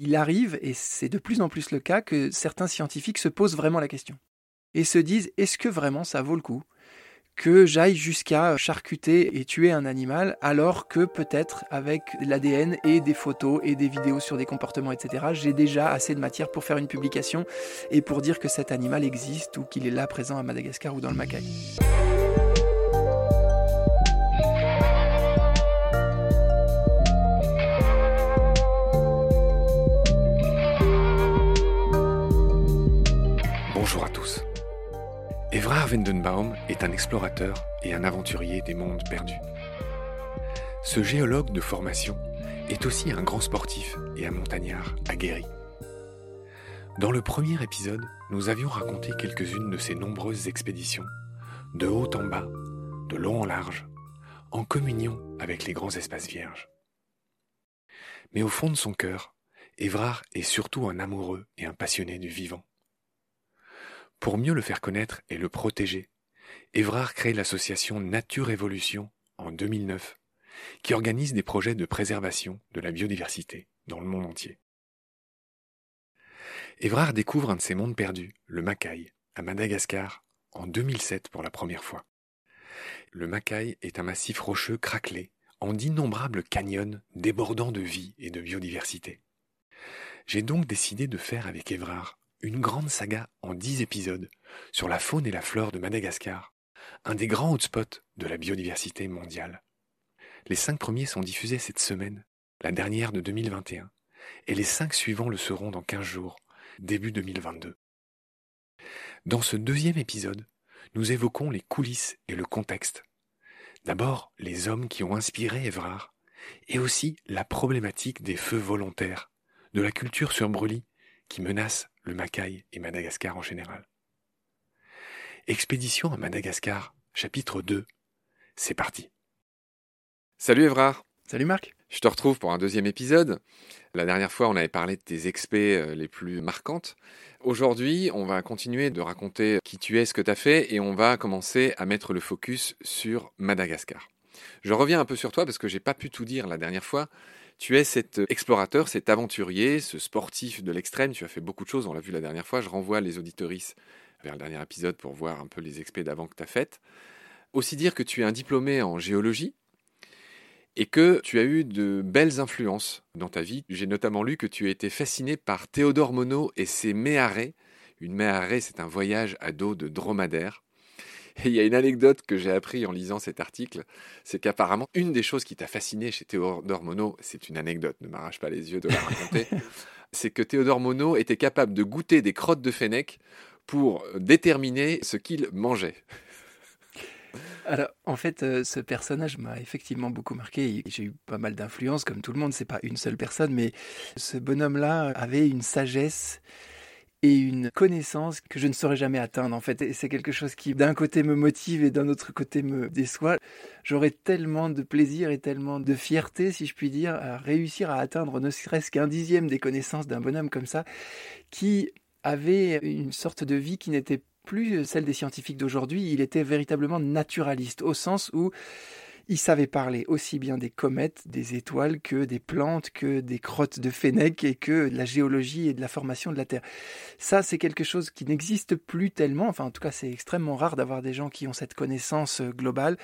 il arrive, et c'est de plus en plus le cas, que certains scientifiques se posent vraiment la question et se disent est-ce que vraiment ça vaut le coup que j'aille jusqu'à charcuter et tuer un animal alors que peut-être avec l'ADN et des photos et des vidéos sur des comportements, etc., j'ai déjà assez de matière pour faire une publication et pour dire que cet animal existe ou qu'il est là présent à Madagascar ou dans le Macaï. Evrard Wendenbaum est un explorateur et un aventurier des mondes perdus. Ce géologue de formation est aussi un grand sportif et un montagnard aguerri. Dans le premier épisode, nous avions raconté quelques-unes de ses nombreuses expéditions, de haut en bas, de long en large, en communion avec les grands espaces vierges. Mais au fond de son cœur, Évrard est surtout un amoureux et un passionné du vivant. Pour mieux le faire connaître et le protéger, Évrard crée l'association Nature Évolution en 2009, qui organise des projets de préservation de la biodiversité dans le monde entier. Évrard découvre un de ces mondes perdus, le Macaï, à Madagascar, en 2007 pour la première fois. Le Macaï est un massif rocheux craquelé, en d'innombrables canyons débordant de vie et de biodiversité. J'ai donc décidé de faire avec Évrard une grande saga en dix épisodes sur la faune et la flore de Madagascar, un des grands hotspots de la biodiversité mondiale. Les cinq premiers sont diffusés cette semaine, la dernière de 2021, et les cinq suivants le seront dans quinze jours, début 2022. Dans ce deuxième épisode, nous évoquons les coulisses et le contexte. D'abord, les hommes qui ont inspiré Évrard, et aussi la problématique des feux volontaires, de la culture sur brûlis qui menace le Macaï et Madagascar en général. Expédition à Madagascar, chapitre 2. C'est parti. Salut Evrard. Salut Marc. Je te retrouve pour un deuxième épisode. La dernière fois, on avait parlé de tes expés euh, les plus marquantes. Aujourd'hui, on va continuer de raconter qui tu es, ce que tu as fait, et on va commencer à mettre le focus sur Madagascar. Je reviens un peu sur toi parce que j'ai pas pu tout dire la dernière fois. Tu es cet explorateur, cet aventurier, ce sportif de l'extrême. Tu as fait beaucoup de choses, on l'a vu la dernière fois. Je renvoie les auditorices vers le dernier épisode pour voir un peu les expés d'avant que tu as faites. Aussi dire que tu es un diplômé en géologie et que tu as eu de belles influences dans ta vie. J'ai notamment lu que tu as été fasciné par Théodore Monod et ses méharées. Une méharée, c'est un voyage à dos de dromadaire. Et il y a une anecdote que j'ai appris en lisant cet article, c'est qu'apparemment, une des choses qui t'a fasciné chez Théodore Monod, c'est une anecdote, ne m'arrache pas les yeux de la raconter, c'est que Théodore Monod était capable de goûter des crottes de fennec pour déterminer ce qu'il mangeait. Alors, en fait, euh, ce personnage m'a effectivement beaucoup marqué. J'ai eu pas mal d'influence, comme tout le monde. C'est pas une seule personne, mais ce bonhomme-là avait une sagesse et une connaissance que je ne saurais jamais atteindre en fait. Et c'est quelque chose qui d'un côté me motive et d'un autre côté me déçoit. J'aurais tellement de plaisir et tellement de fierté, si je puis dire, à réussir à atteindre ne serait-ce qu'un dixième des connaissances d'un bonhomme comme ça, qui avait une sorte de vie qui n'était plus celle des scientifiques d'aujourd'hui. Il était véritablement naturaliste au sens où il savait parler aussi bien des comètes, des étoiles, que des plantes, que des crottes de fennec et que de la géologie et de la formation de la Terre. Ça, c'est quelque chose qui n'existe plus tellement. Enfin, en tout cas, c'est extrêmement rare d'avoir des gens qui ont cette connaissance euh, globale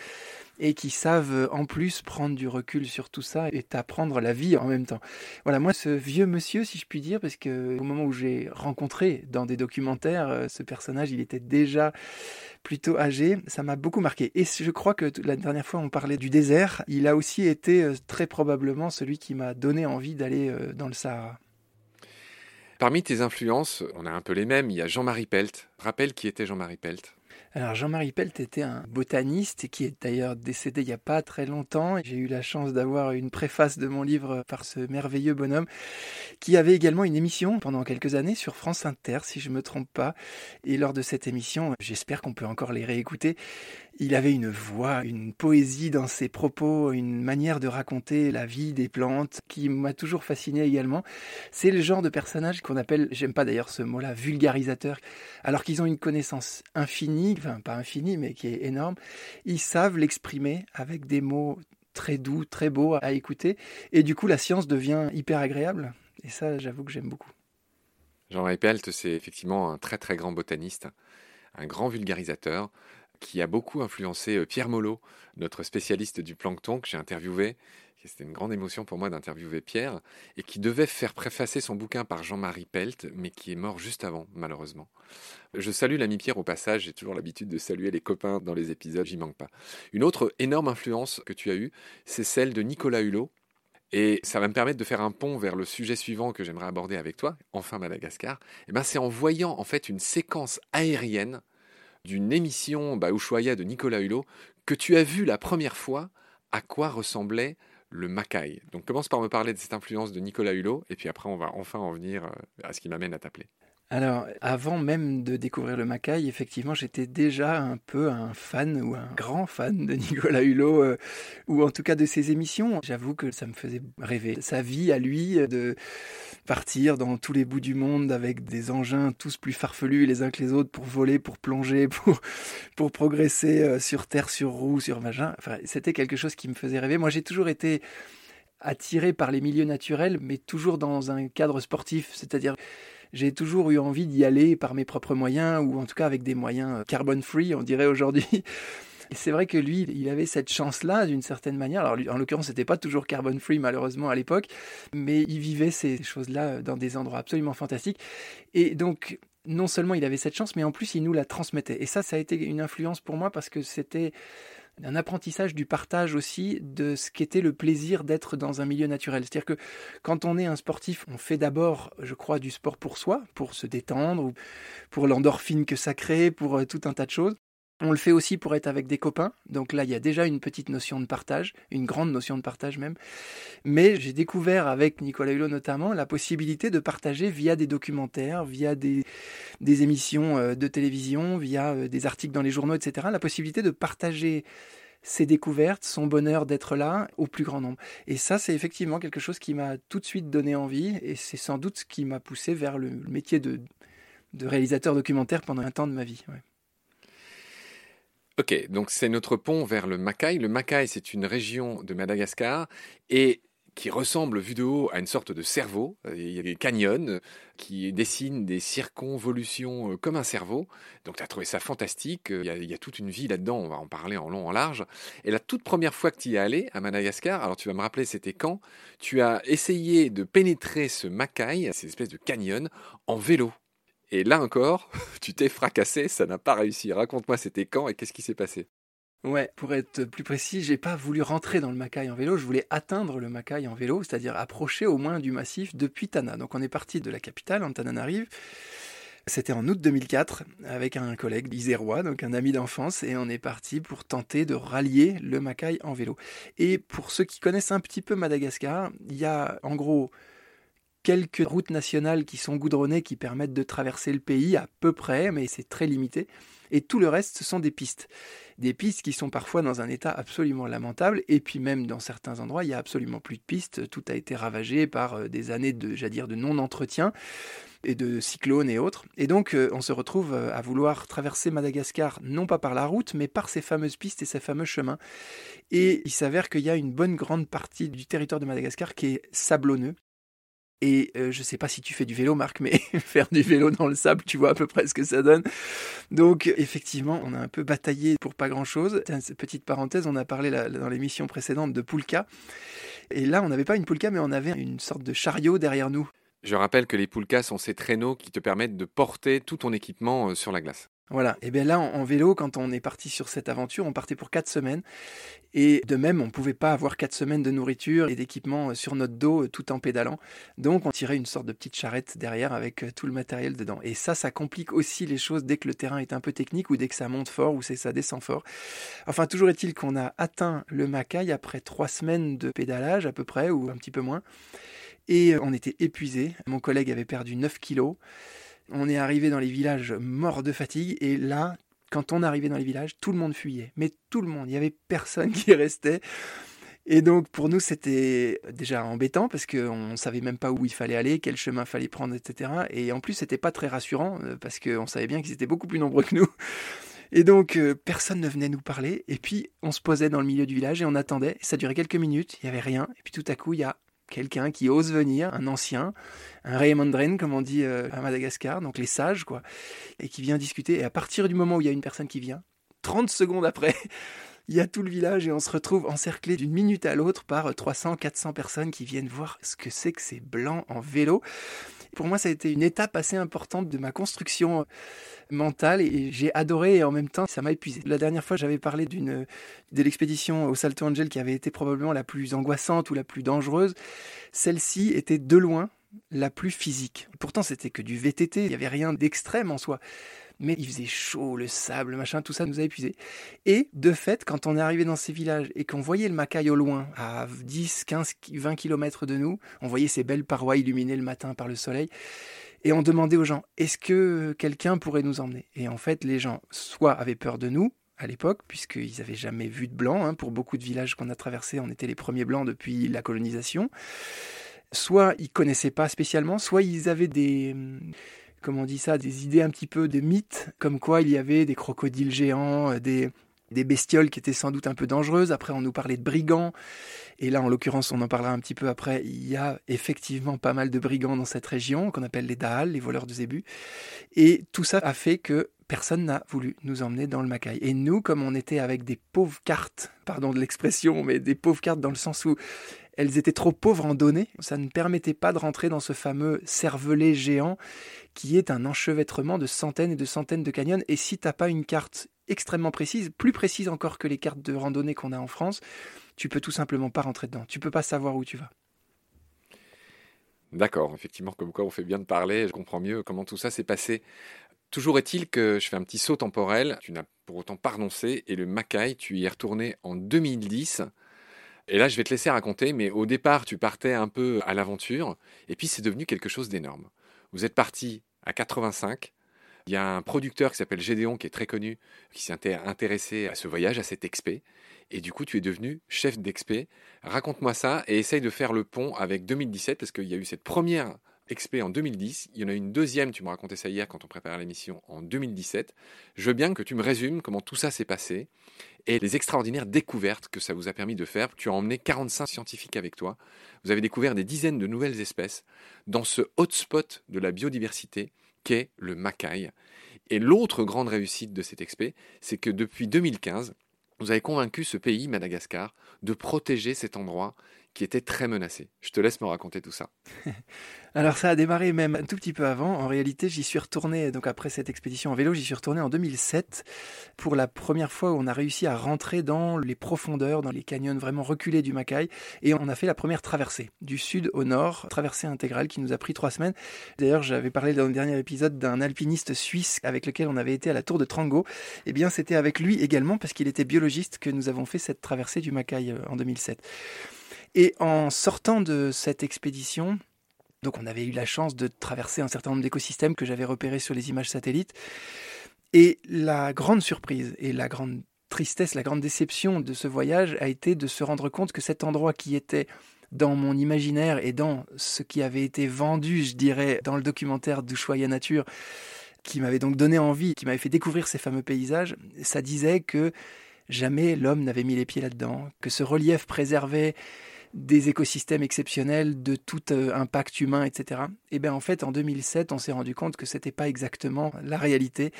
et qui savent euh, en plus prendre du recul sur tout ça et t'apprendre la vie en même temps. Voilà, moi, ce vieux monsieur, si je puis dire, parce que au moment où j'ai rencontré dans des documentaires euh, ce personnage, il était déjà plutôt âgé, ça m'a beaucoup marqué. Et je crois que la dernière fois on parlait du désert, il a aussi été euh, très probablement celui qui m'a donné envie d'aller dans le Sahara. Parmi tes influences, on a un peu les mêmes, il y a Jean-Marie Pelt. Rappelle qui était Jean-Marie Pelt alors Jean-Marie Pelt était un botaniste qui est d'ailleurs décédé il n'y a pas très longtemps. J'ai eu la chance d'avoir une préface de mon livre par ce merveilleux bonhomme qui avait également une émission pendant quelques années sur France Inter si je ne me trompe pas. Et lors de cette émission, j'espère qu'on peut encore les réécouter, il avait une voix, une poésie dans ses propos, une manière de raconter la vie des plantes qui m'a toujours fasciné également. C'est le genre de personnage qu'on appelle, j'aime pas d'ailleurs ce mot-là, vulgarisateur, alors qu'ils ont une connaissance infinie, pas infinie, mais qui est énorme. Ils savent l'exprimer avec des mots très doux, très beaux à écouter, et du coup la science devient hyper agréable Et ça, j'avoue que j'aime beaucoup. Jean-Marie Pelt, c'est effectivement un très très grand botaniste, un grand vulgarisateur qui a beaucoup influencé euh, Pierre Molot, notre spécialiste du plancton que j'ai interviewé. C'était une grande émotion pour moi d'interviewer Pierre, et qui devait faire préfacer son bouquin par Jean-Marie Pelt, mais qui est mort juste avant, malheureusement. Je salue l'ami Pierre au passage, j'ai toujours l'habitude de saluer les copains dans les épisodes, j'y manque pas. Une autre énorme influence que tu as eue, c'est celle de Nicolas Hulot, et ça va me permettre de faire un pont vers le sujet suivant que j'aimerais aborder avec toi, enfin Madagascar. Et eh ben c'est en voyant en fait une séquence aérienne d'une émission bah, de Nicolas Hulot que tu as vu la première fois à quoi ressemblait le Macaï. Donc commence par me parler de cette influence de Nicolas Hulot, et puis après on va enfin en venir euh, à ce qui m'amène à t'appeler. Alors, avant même de découvrir le Macaï, effectivement, j'étais déjà un peu un fan ou un grand fan de Nicolas Hulot, euh, ou en tout cas de ses émissions. J'avoue que ça me faisait rêver. Sa vie à lui, euh, de partir dans tous les bouts du monde avec des engins tous plus farfelus les uns que les autres pour voler, pour plonger, pour, progresser euh, sur terre, sur roue, sur vagin. C'était quelque chose qui me faisait rêver. Moi, j'ai toujours été attiré par les milieux naturels, mais toujours dans un cadre sportif, c'est-à-dire j'ai toujours eu envie d'y aller par mes propres moyens, ou en tout cas avec des moyens euh, carbon free, on dirait aujourd'hui. c'est vrai que lui, il avait cette chance-là d'une certaine manière. Alors, en l'occurrence, c'était pas toujours carbon free malheureusement à l'époque, mais il vivait ces choses-là dans des endroits absolument fantastiques. Et donc, non seulement il avait cette chance, mais en plus il nous la transmettait. Et ça, ça a été une influence pour moi parce que c'était un apprentissage du partage aussi de ce qu'était le plaisir d'être dans un milieu naturel. C'est-à-dire que quand on est un sportif, on fait d'abord, je crois, du sport pour soi, pour se détendre, pour l'endorphine que ça crée, pour euh, tout un tas de choses. On le fait aussi pour être avec des copains. Donc là, il y a déjà une petite notion de partage, une grande notion de partage même. Mais j'ai découvert avec Nicolas Hulot notamment la possibilité de partager via des documentaires, via des, émissions euh, de télévision, via euh, des articles dans les journaux, etc. La possibilité de partager ses découvertes, son bonheur d'être là au plus grand nombre. Et ça, c'est effectivement quelque chose qui m'a tout de suite donné envie et c'est sans doute ce qui m'a poussé vers le métier de réalisateur documentaire pendant un temps de ma vie. Ok, donc c'est notre pont vers le Macaï. Le Macaï, c'est une région de Madagascar et qui ressemble vu de haut à une sorte de cerveau. Il y a des canyons qui dessinent des circonvolutions euh, comme un cerveau. Donc tu as trouvé ça fantastique. Il y, a, toute une vie là-dedans, on va en parler en long, en large. Et la toute première fois que tu y es allé à Madagascar, alors tu vas me rappeler c'était quand, tu as essayé de pénétrer ce Macaï, cette espèce de canyon, en vélo. Et là encore, tu t'es fracassé, ça n'a pas réussi. Raconte-moi, c'était quand et qu'est-ce qui s'est passé? Ouais, pour être plus précis, j'ai pas voulu rentrer dans le Macaï en vélo, je voulais atteindre le Macaï en vélo, c'est-à-dire approcher au moins du massif depuis Tana. Donc on est parti de la capitale, Antananarive. C'était en août 2004 avec un collègue isérois, donc un ami d'enfance, et on est parti pour tenter de rallier le Macaï en vélo. Et pour ceux qui connaissent un petit peu Madagascar, il y a en gros quelques routes nationales qui sont goudronnées qui permettent de traverser le pays à peu près, mais c'est très limité. Et tout le reste, ce sont des pistes. Des pistes qui sont parfois dans un état absolument lamentable, et puis même dans certains endroits, il n'y a absolument plus de pistes. Tout a été ravagé par euh, des années de, dire, de non-entretien et de cyclones et autres. Et donc, euh, on se retrouve euh, à vouloir traverser Madagascar, non pas par la route, mais par ces fameuses pistes et ces fameux chemins. Et il s'avère qu'il y a une bonne grande partie du territoire de Madagascar qui est sablonneux. Et euh, je ne sais pas si tu fais du vélo, Marc, mais faire du vélo dans le sable, tu vois à peu près ce que ça donne. Donc, effectivement, on a un peu bataillé pour pas grand-chose. Petite parenthèse, on a parlé dans l'émission précédente de Poulka. Et là, on n'avait pas une Poulka, mais on avait une sorte de chariot derrière nous. Je rappelle que les Poulkas sont ces traîneaux qui te permettent de porter tout ton équipement euh, sur la glace. Voilà, et bien là en, vélo, quand on est parti sur cette aventure, on partait pour quatre semaines. Et de même, on ne pouvait pas avoir quatre semaines de nourriture et d'équipement euh, sur notre dos euh, tout en pédalant. Donc on tirait une sorte de petite charrette derrière avec euh, tout le matériel dedans. Et ça, ça complique aussi les choses dès que le terrain est un peu technique ou dès que ça monte fort ou ça descend fort. Enfin, toujours est-il qu'on a atteint le Macaï après trois semaines de pédalage à peu près, ou un petit peu moins. Et on était épuisé. Mon collègue avait perdu 9 kilos. On est arrivé dans les villages morts de fatigue et là, quand on arrivait dans les villages, tout le monde fuyait. Mais tout le monde, il n'y avait personne qui restait. Et donc pour nous, c'était déjà embêtant parce qu'on ne savait même pas où il fallait aller, quel chemin fallait prendre, etc. Et en plus, c'était pas très rassurant euh, parce qu'on savait bien qu'ils étaient beaucoup plus nombreux que nous. Et donc euh, personne ne venait nous parler. Et puis on se posait dans le milieu du village et on attendait. Ça durait quelques minutes, il n'y avait rien. Et puis tout à coup, il y a quelqu'un qui ose venir, un ancien, un Raymondren, comme on dit euh, à Madagascar, donc les sages, quoi, et qui vient discuter. Et à partir du moment où il y a une personne qui vient, 30 secondes après, il y a tout le village et on se retrouve encerclé d'une minute à l'autre par 300, 400 personnes qui viennent voir ce que c'est que ces blancs en vélo. Pour moi, ça a été une étape assez importante de ma construction euh, mentale et j'ai adoré et en même temps, ça m'a épuisé. La dernière fois, j'avais parlé d'une de l'expédition au Salto Angel qui avait été probablement la plus angoissante ou la plus dangereuse. Celle-ci était de loin la plus physique. Pourtant, c'était que du VTT, il n'y avait rien d'extrême en soi mais il faisait chaud, le sable, machin, tout ça nous a épuisés. Et de fait, quand on est arrivé dans ces villages et qu'on voyait le Macaï au loin, à 10, 15, 20 kilomètres de nous, on voyait ces belles parois illuminées le matin par le soleil, et on demandait aux gens, est-ce que quelqu'un pourrait nous emmener? Et en fait, les gens, soit avaient peur de nous, à l'époque, puisqu'ils n'avaient jamais vu de blanc. Hein, pour beaucoup de villages qu'on a traversés, on était les premiers blancs depuis la colonisation. Soit ils connaissaient pas spécialement, soit ils avaient des, comment on dit ça, des idées un petit peu de mythes, comme quoi il y avait des crocodiles géants, euh, des, bestioles qui étaient sans doute un peu dangereuses. Après, on nous parlait de brigands. Et là, en l'occurrence, on en parlera un petit peu après. Il y a effectivement pas mal de brigands dans cette région, qu'on appelle les Daal, les voleurs de zébus. Et tout ça a fait que personne n'a voulu nous emmener dans le Macaï. Et nous, comme on était avec des pauvres cartes, pardon de l'expression, mais des pauvres cartes dans le sens où elles étaient trop pauvres en données, ça ne permettait pas de rentrer dans ce fameux cervelet géant qui est un enchevêtrement de centaines et de centaines de canyons. Et si tu n'as pas une carte extrêmement précise, plus précise encore que les cartes de randonnée qu'on a en France, tu peux tout simplement pas rentrer dedans. Tu peux pas savoir où tu vas. D'accord, effectivement, comme quoi on fait bien de parler, je comprends mieux comment tout ça s'est passé. Toujours est-il que je fais un petit saut temporel, tu n'as pour autant pas renoncé, et le Macaï, tu y es retourné en 2010. Et là, je vais te laisser raconter, mais au départ, tu partais un peu à l'aventure, et puis c'est devenu quelque chose d'énorme. Vous êtes parti à 85. Il y a un producteur qui s'appelle Gédéon, qui est très connu, qui s'est intéressé à ce voyage, à cet expé. Et du coup, tu es devenu chef d'expé. Raconte-moi ça et essaye de faire le pont avec 2017, parce qu'il y a eu cette première expé en 2010. Il y en a une deuxième, tu me racontais ça hier quand on préparait l'émission, en 2017. Je veux bien que tu me résumes comment tout ça s'est passé et les extraordinaires découvertes que ça vous a permis de faire. Tu as emmené 45 scientifiques avec toi. Vous avez découvert des dizaines de nouvelles espèces dans ce hotspot de la biodiversité qu'est le Macaï. Et l'autre grande réussite de cet expé, c'est que depuis 2015, vous avez convaincu ce pays, Madagascar, de protéger cet endroit qui était très menacé. Je te laisse me raconter tout ça. Alors ça a démarré même un tout petit peu avant. En réalité, j'y suis retourné, donc après cette expédition en vélo, j'y suis retourné en 2007 pour la première fois où on a réussi à rentrer dans les profondeurs, dans les canyons vraiment reculés du Macaï. Et on a fait la première traversée, du sud au nord, traversée intégrale qui nous a pris trois semaines. D'ailleurs, j'avais parlé dans le dernier épisode d'un alpiniste suisse avec lequel on avait été à la tour de Trango. Eh bien, c'était avec lui également, parce qu'il était biologiste, que nous avons fait cette traversée du Macaï euh, en 2007. Et en sortant de cette expédition, donc on avait eu la chance de traverser un certain nombre d'écosystèmes que j'avais repérés sur les images satellites. Et la grande surprise et la grande tristesse, la grande déception de ce voyage a été de se rendre compte que cet endroit qui était dans mon imaginaire et dans ce qui avait été vendu, je dirais, dans le documentaire d'Ushuaïa Nature, qui m'avait donc donné envie, qui m'avait fait découvrir ces fameux paysages, ça disait que jamais l'homme n'avait mis les pieds là-dedans, que ce relief préservait des écosystèmes exceptionnels, de tout euh, impact humain, etc. Et bien en fait, en 2007, on s'est rendu compte que ce n'était pas exactement la réalité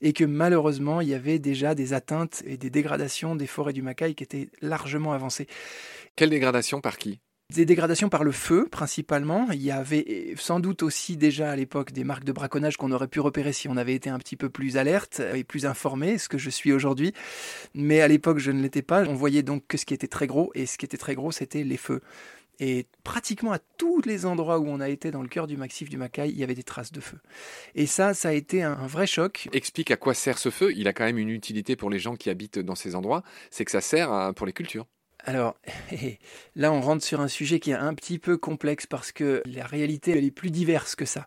et que malheureusement, il y avait déjà des atteintes et des dégradations des forêts du Macaï qui étaient largement avancées. Quelle dégradation par qui? Des dégradations par le feu, principalement. Il y avait sans doute aussi déjà à l'époque des marques de braconnage qu'on aurait pu repérer si on avait été un petit peu plus alerte et plus informé, ce que je suis aujourd'hui. Mais à l'époque, je ne l'étais pas. On voyait donc que ce qui était très gros, et ce qui était très gros, c'était les feux. Et pratiquement à tous les endroits où on a été dans le cœur du massif du Macaï, il y avait des traces de feu. Et ça, ça a été un, vrai choc. Explique à quoi sert ce feu. Il a quand même une utilité pour les gens qui habitent dans ces endroits. C'est que ça sert pour les cultures. Alors là, on rentre sur un sujet qui est un petit peu complexe parce que la réalité, elle est plus diverse que ça.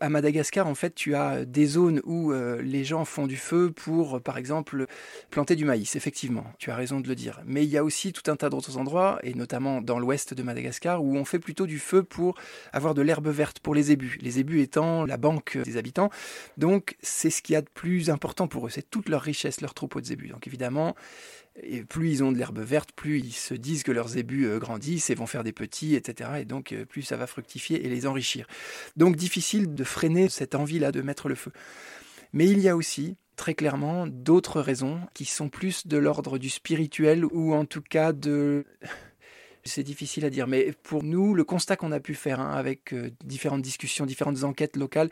À Madagascar, en fait, tu as des zones où euh, les gens font du feu pour, par exemple, planter du maïs, effectivement. Tu as raison de le dire. Mais il y a aussi tout un tas d'autres endroits, et notamment dans l'ouest de Madagascar, où on fait plutôt du feu pour avoir de l'herbe verte pour les ébus. Les ébus étant la banque des habitants. Donc, c'est ce qu'il y a de plus important pour eux. C'est toute leur richesse, leur troupeau de zébus. Donc, évidemment, Et plus ils ont de l'herbe verte, plus ils se disent que leurs ébus euh, grandissent et vont faire des petits, etc. Et donc euh, plus ça va fructifier et les enrichir. Donc difficile de freiner cette envie-là de mettre le feu. Mais il y a aussi très clairement d'autres raisons qui sont plus de l'ordre du spirituel ou en tout cas de c'est difficile à dire, mais pour nous, le constat qu'on a pu faire hein, avec euh, différentes discussions, différentes enquêtes locales,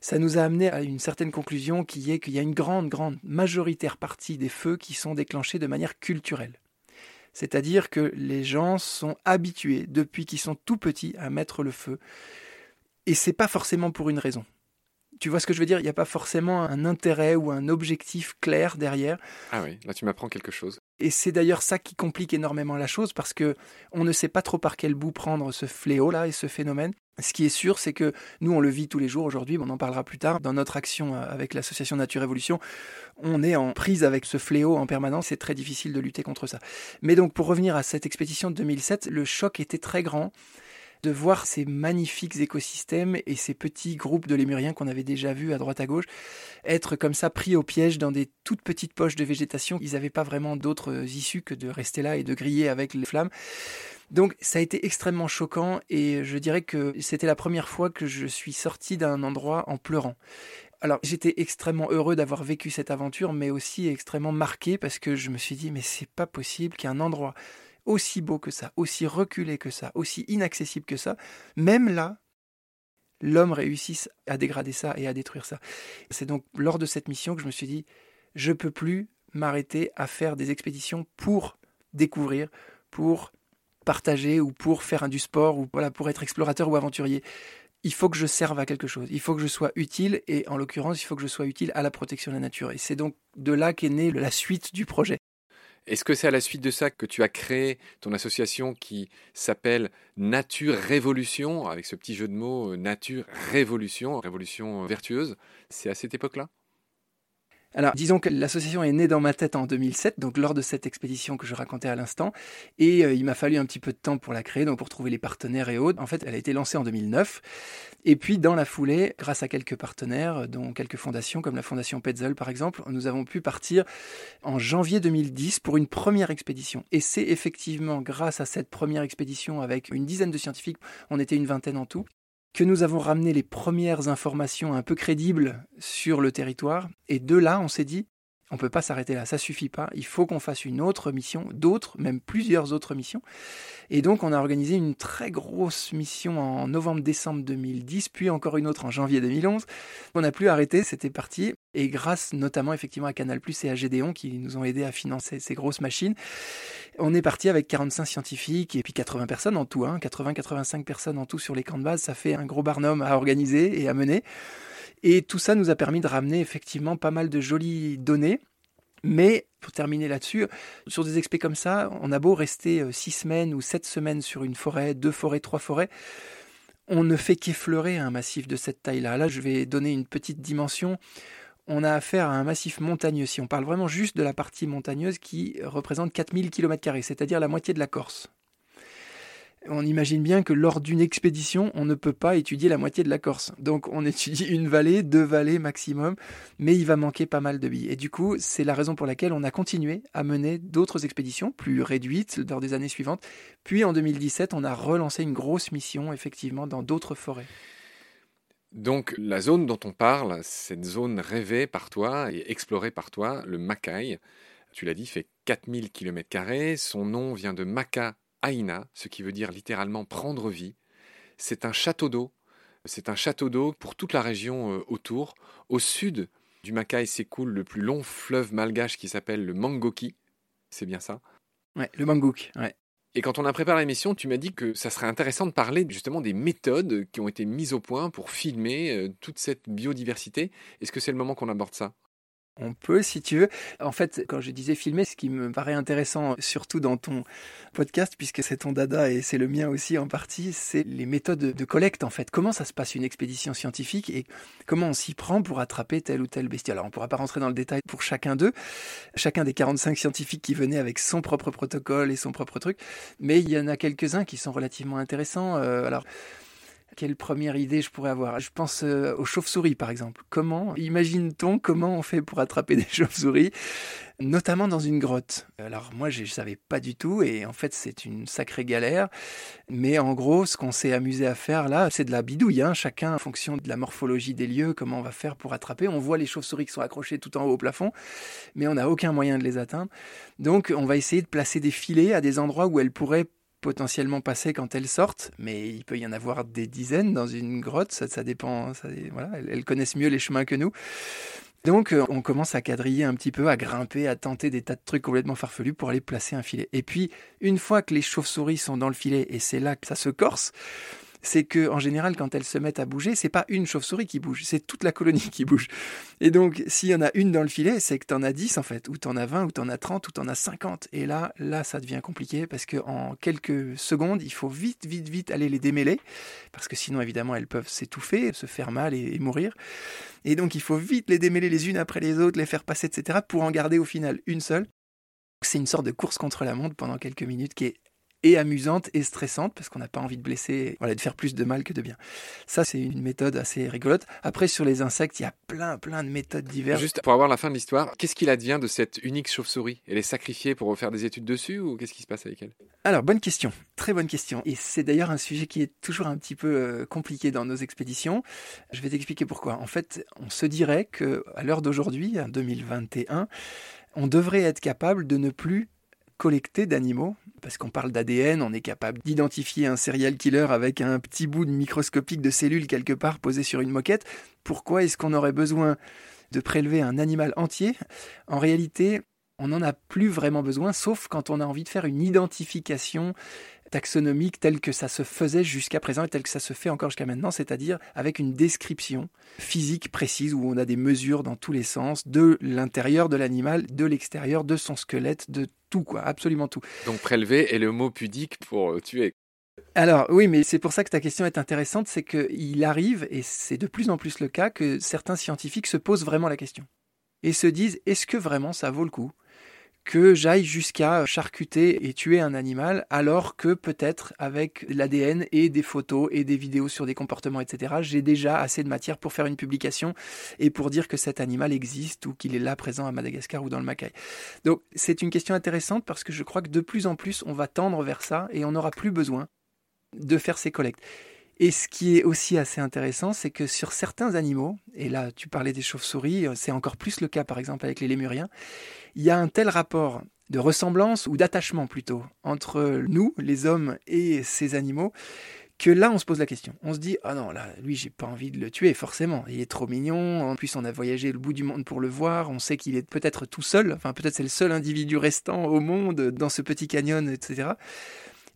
ça nous a amené à une certaine conclusion qui est qu'il y a une grande, grande majoritaire partie des feux qui sont déclenchés de manière culturelle. C'est-à-dire que les gens sont habitués depuis qu'ils sont tout petits à mettre le feu. Et c'est pas forcément pour une raison. Tu vois ce que je veux dire? Il n'y a pas forcément un intérêt ou un objectif clair derrière. Ah oui, là tu m'apprends quelque chose. Et c'est d'ailleurs ça qui complique énormément la chose parce que on ne sait pas trop par quel bout prendre ce fléau là et ce phénomène. Ce qui est sûr, c'est que nous on le vit tous les jours aujourd'hui, on en parlera plus tard dans notre action euh, avec l'association Nature Évolution, on est en prise avec ce fléau en permanence, c'est très difficile de lutter contre ça. Mais donc pour revenir à cette expédition de 2007, le choc était très grand de voir ces magnifiques écosystèmes et ces petits groupes de lémuriens qu'on avait déjà vus à droite à gauche être comme ça pris au piège dans des toutes petites poches de végétation. Ils n'avaient pas vraiment d'autres issues que de rester là et de griller avec les flammes. Donc ça a été extrêmement choquant et je dirais que c'était la première fois que je suis sorti d'un endroit en pleurant. Alors j'étais extrêmement heureux d'avoir vécu cette aventure, mais aussi extrêmement marqué parce que je me suis dit mais c'est pas possible qu'un endroit aussi beau que ça, aussi reculé que ça, aussi inaccessible que ça, même là, l'homme réussisse à dégrader ça et à détruire ça. C'est donc lors de cette mission que je me suis dit, je peux plus m'arrêter à faire des expéditions pour découvrir, pour partager ou pour faire du sport ou pour être explorateur ou aventurier. Il faut que je serve à quelque chose. Il faut que je sois utile et en l'occurrence, il faut que je sois utile à la protection de la nature. Et c'est donc de là qu'est née la suite du projet. Est-ce que c'est à la suite de ça que tu as créé ton association qui s'appelle Nature Révolution, avec ce petit jeu de mots euh, Nature Révolution, révolution vertueuse? C'est à cette époque-là? Alors, disons que l'association est née dans ma tête en 2007, donc lors de cette expédition que je racontais à l'instant, et euh, il m'a fallu un petit peu de temps pour la créer, donc pour trouver les partenaires et autres. En fait, elle a été lancée en 2009, et puis dans la foulée, grâce à quelques partenaires, dont quelques fondations, comme la fondation Petzel par exemple, nous avons pu partir en janvier 2010 pour une première expédition. Et c'est effectivement grâce à cette première expédition avec une dizaine de scientifiques, on était une vingtaine en tout, que nous avons ramené les premières informations un peu crédibles sur le territoire. Et de là, on s'est dit, on ne peut pas s'arrêter là, ça suffit pas. Il faut qu'on fasse une autre mission, d'autres, même plusieurs autres missions. Et donc, on a organisé une très grosse mission en novembre-décembre 2010, puis encore une autre en janvier 2011. On n'a plus arrêté, c'était parti. Et grâce notamment effectivement à Canal Plus et à Gédéon qui nous ont aidés à financer ces grosses machines, on est parti avec 45 scientifiques et puis 80 personnes en tout, hein, 80-85 personnes en tout sur les camps de base. Ça fait un gros barnum à organiser et à mener. Et tout ça nous a permis de ramener effectivement pas mal de jolies données. Mais pour terminer là-dessus, sur des expés comme ça, on a beau rester euh, six semaines ou sept semaines sur une forêt, deux forêts, trois forêts, on ne fait qu'effleurer un massif de cette taille-là. Là, je vais donner une petite dimension. On a affaire à un massif montagneux. Si on parle vraiment juste de la partie montagneuse qui représente 4000 km, c'est-à-dire la moitié de la Corse on imagine bien que lors d'une expédition, on ne peut pas étudier la moitié de la Corse. Donc on étudie une vallée, deux vallées maximum, mais il va manquer pas mal de billes. Et du coup, c'est la raison pour laquelle on a continué à mener d'autres expéditions plus réduites lors des années suivantes. Puis en 2017, on a relancé une grosse mission, effectivement, dans d'autres forêts. Donc la zone dont on parle, cette zone rêvée par toi et explorée par toi, le Macaï, tu l'as dit, fait 4000 km. Son nom vient de Maca Aina, ce qui veut dire littéralement prendre vie. C'est un château d'eau. C'est un château d'eau pour toute la région euh, autour. Au sud du Macaï s'écoule le plus long fleuve malgache qui s'appelle le Mangoki. C'est bien ça? Ouais, le Mangouk, ouais. Et quand on a préparé l'émission, tu m'as dit que ça serait intéressant de parler justement des méthodes qui ont été mises au point pour filmer euh, toute cette biodiversité. Est-ce que c'est le moment qu'on aborde ça? On peut, si tu veux. En fait, quand je disais filmer, ce qui me paraît intéressant, surtout dans ton podcast, puisque c'est ton dada et c'est le mien aussi en partie, c'est les méthodes de collecte, en fait. Comment ça se passe une expédition scientifique et comment on s'y prend pour attraper telle ou telle bestiole? Alors, on ne pourra pas rentrer dans le détail pour chacun d'eux, chacun des 45 scientifiques qui venaient avec son propre protocole et son propre truc, mais il y en a quelques-uns qui sont relativement intéressants. Euh, alors, Quelle première idée je pourrais avoir? Je pense euh, aux chauves-souris par exemple. Comment imagine-t-on comment on fait pour attraper des chauves-souris notamment dans une grotte? Alors moi je ne savais pas du tout et en fait c'est une sacrée galère. Mais en gros ce qu'on s'est amusé à faire là c'est de la bidouille. Hein. Chacun en fonction de la morphologie des lieux, comment on va faire pour attraper. On voit les chauves-souris qui sont accrochées tout en haut au plafond mais on n'a aucun moyen de les atteindre. Donc on va essayer de placer des filets à des endroits où elles pourraient potentiellement passer quand elles sortent, mais il peut y en avoir des dizaines dans une grotte, ça, dépend, voilà, elles, connaissent mieux les chemins que nous. Donc euh, on commence à quadriller un petit peu, à grimper, à tenter des tas de trucs complètement farfelus pour aller placer un filet. Et puis une fois que les chauves-souris sont dans le filet, et c'est là que ça se corse, c'est que en général, quand elles se mettent à bouger, c'est pas une chauve-souris qui bouge, c'est toute la colonie qui bouge. Et donc, s'il y en a une dans le filet, c'est que tu en as 10 en fait, ou tu en as 20, ou tu en as 30, ou tu en as 50. Et là, là, ça devient compliqué parce qu'en quelques secondes, il faut vite, vite, vite aller les démêler, parce que sinon, évidemment, elles peuvent s'étouffer, se faire mal et, et mourir. Et donc, il faut vite les démêler les unes après les autres, les faire passer, etc., pour en garder au final une seule. C'est une sorte de course contre la montre pendant quelques minutes qui est et amusante et stressante parce qu'on n'a pas envie de blesser, voilà, de faire plus de mal que de bien. Ça, c'est une méthode assez rigolote. Après, sur les insectes, il y a plein, plein de méthodes diverses. Juste pour avoir la fin de l'histoire, qu'est-ce qu'il advient de cette unique chauve-souris? Elle est sacrifiée pour faire des études dessus ou qu'est-ce qui se passe avec elle? Alors, bonne question, très bonne question. Et c'est d'ailleurs un sujet qui est toujours un petit peu euh, compliqué dans nos expéditions. Je vais t'expliquer pourquoi. En fait, on se dirait que à l'heure d'aujourd'hui, en 2021, on devrait être capable de ne plus collecter d'animaux, parce qu'on parle d'ADN, on est capable d'identifier un serial killer avec un petit bout de microscopique de cellules quelque part posé sur une moquette. Pourquoi est-ce qu'on aurait besoin de prélever un animal entier? En réalité, on n'en a plus vraiment besoin, sauf quand on a envie de faire une identification taxonomique tel que ça se faisait jusqu'à présent et tel que ça se fait encore jusqu'à maintenant, c'est-à-dire avec une description physique précise où on a des mesures dans tous les sens de l'intérieur de l'animal, de l'extérieur, de son squelette, de tout quoi, absolument tout. Donc prélever est le mot pudique pour euh, tuer. Alors oui, mais c'est pour ça que ta question est intéressante, c'est qu'il arrive, et c'est de plus en plus le cas, que certains scientifiques se posent vraiment la question et se disent est-ce que vraiment ça vaut le coup? Que j'aille jusqu'à charcuter et tuer un animal, alors que peut-être avec l'ADN et des photos et des vidéos sur des comportements, etc., j'ai déjà assez de matière pour faire une publication et pour dire que cet animal existe ou qu'il est là présent à Madagascar ou dans le Macaï. Donc c'est une question intéressante parce que je crois que de plus en plus on va tendre vers ça et on n'aura plus besoin de faire ces collectes. Et ce qui est aussi assez intéressant, c'est que sur certains animaux, et là tu parlais des chauves-souris, c'est encore plus le cas par exemple avec les lémuriens, il y a un tel rapport de ressemblance ou d'attachement plutôt entre nous, les hommes, et ces animaux, que là on se pose la question. On se dit ah non là lui j'ai pas envie de le tuer forcément. Il est trop mignon. En plus on a voyagé le bout du monde pour le voir. On sait qu'il est peut-être tout seul. Enfin peut-être c'est le seul individu restant au monde dans ce petit canyon etc.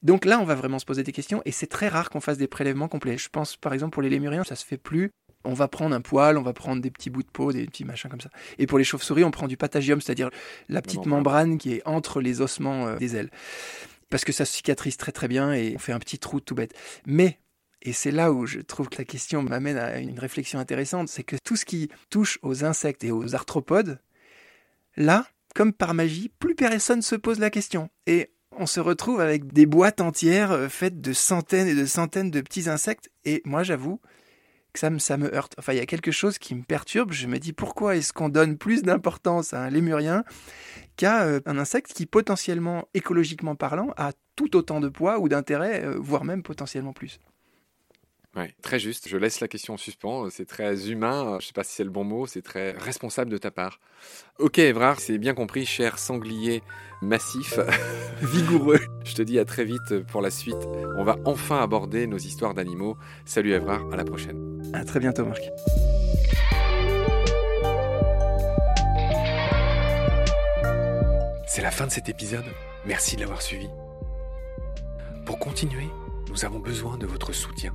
Donc là, on va vraiment se poser des questions et c'est très rare qu'on fasse des prélèvements complets. Je pense par exemple pour les lémuriens, ça se fait plus. On va prendre un poil, on va prendre des petits bouts de peau, des petits machins comme ça. Et pour les chauves-souris, on prend du patagium, c'est-à-dire la petite membrane qui est entre les ossements euh, des ailes. Parce que ça cicatrise très très bien et on fait un petit trou tout bête. Mais et c'est là où je trouve que la question m'amène à une réflexion intéressante, c'est que tout ce qui touche aux insectes et aux arthropodes, là, comme par magie, plus personne se pose la question. Et on se retrouve avec des boîtes entières euh, faites de centaines et de centaines de petits insectes. Et moi, j'avoue que ça me, heurte. Enfin, il y a quelque chose qui me perturbe. Je me dis pourquoi est-ce qu'on donne plus d'importance à un lémurien qu'à euh, un insecte qui, potentiellement, écologiquement parlant, a tout autant de poids ou d'intérêt, euh, voire même potentiellement plus? Ouais, très juste. Je laisse la question en suspens. C'est très humain. Je ne sais pas si c'est le bon mot. C'est très responsable de ta part. Ok, Evrard, c'est bien compris, cher sanglier massif, vigoureux. Je te dis à très vite pour la suite. On va enfin aborder nos histoires d'animaux. Salut Evrard, à la prochaine. À très bientôt, Marc. C'est la fin de cet épisode. Merci de l'avoir suivi. Pour continuer, nous avons besoin de votre soutien.